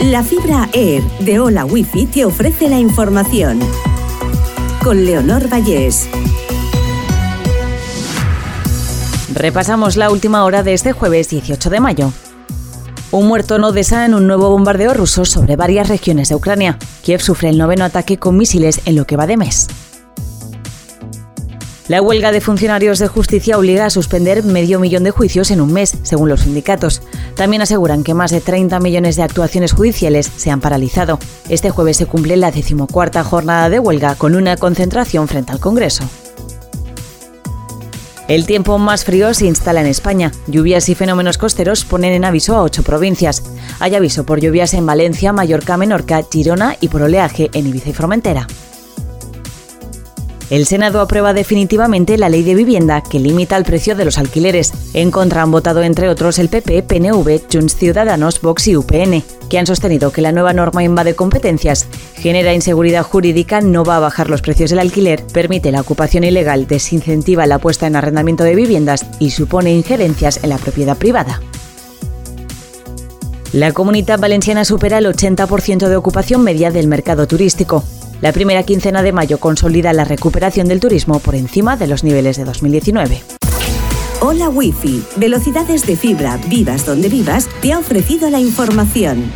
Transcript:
La fibra Air de Hola Wifi te ofrece la información. Con Leonor Vallés. Repasamos la última hora de este jueves 18 de mayo. Un muerto en Odessa en un nuevo bombardeo ruso sobre varias regiones de Ucrania. Kiev sufre el noveno ataque con misiles en lo que va de mes. La huelga de funcionarios de justicia obliga a suspender medio millón de juicios en un mes, según los sindicatos. También aseguran que más de 30 millones de actuaciones judiciales se han paralizado. Este jueves se cumple la decimocuarta jornada de huelga con una concentración frente al Congreso. El tiempo más frío se instala en España. Lluvias y fenómenos costeros ponen en aviso a ocho provincias. Hay aviso por lluvias en Valencia, Mallorca, Menorca, Girona y por oleaje en Ibiza y Formentera. El Senado aprueba definitivamente la ley de vivienda que limita el precio de los alquileres. En contra han votado entre otros el PP, PNV, Junts Ciudadanos, Vox y UPN, que han sostenido que la nueva norma invade competencias, genera inseguridad jurídica, no va a bajar los precios del alquiler, permite la ocupación ilegal, desincentiva la puesta en arrendamiento de viviendas y supone injerencias en la propiedad privada. La comunidad valenciana supera el 80% de ocupación media del mercado turístico. La primera quincena de mayo consolida la recuperación del turismo por encima de los niveles de 2019. Hola Wi-Fi, velocidades de fibra, vivas donde vivas, te ha ofrecido la información.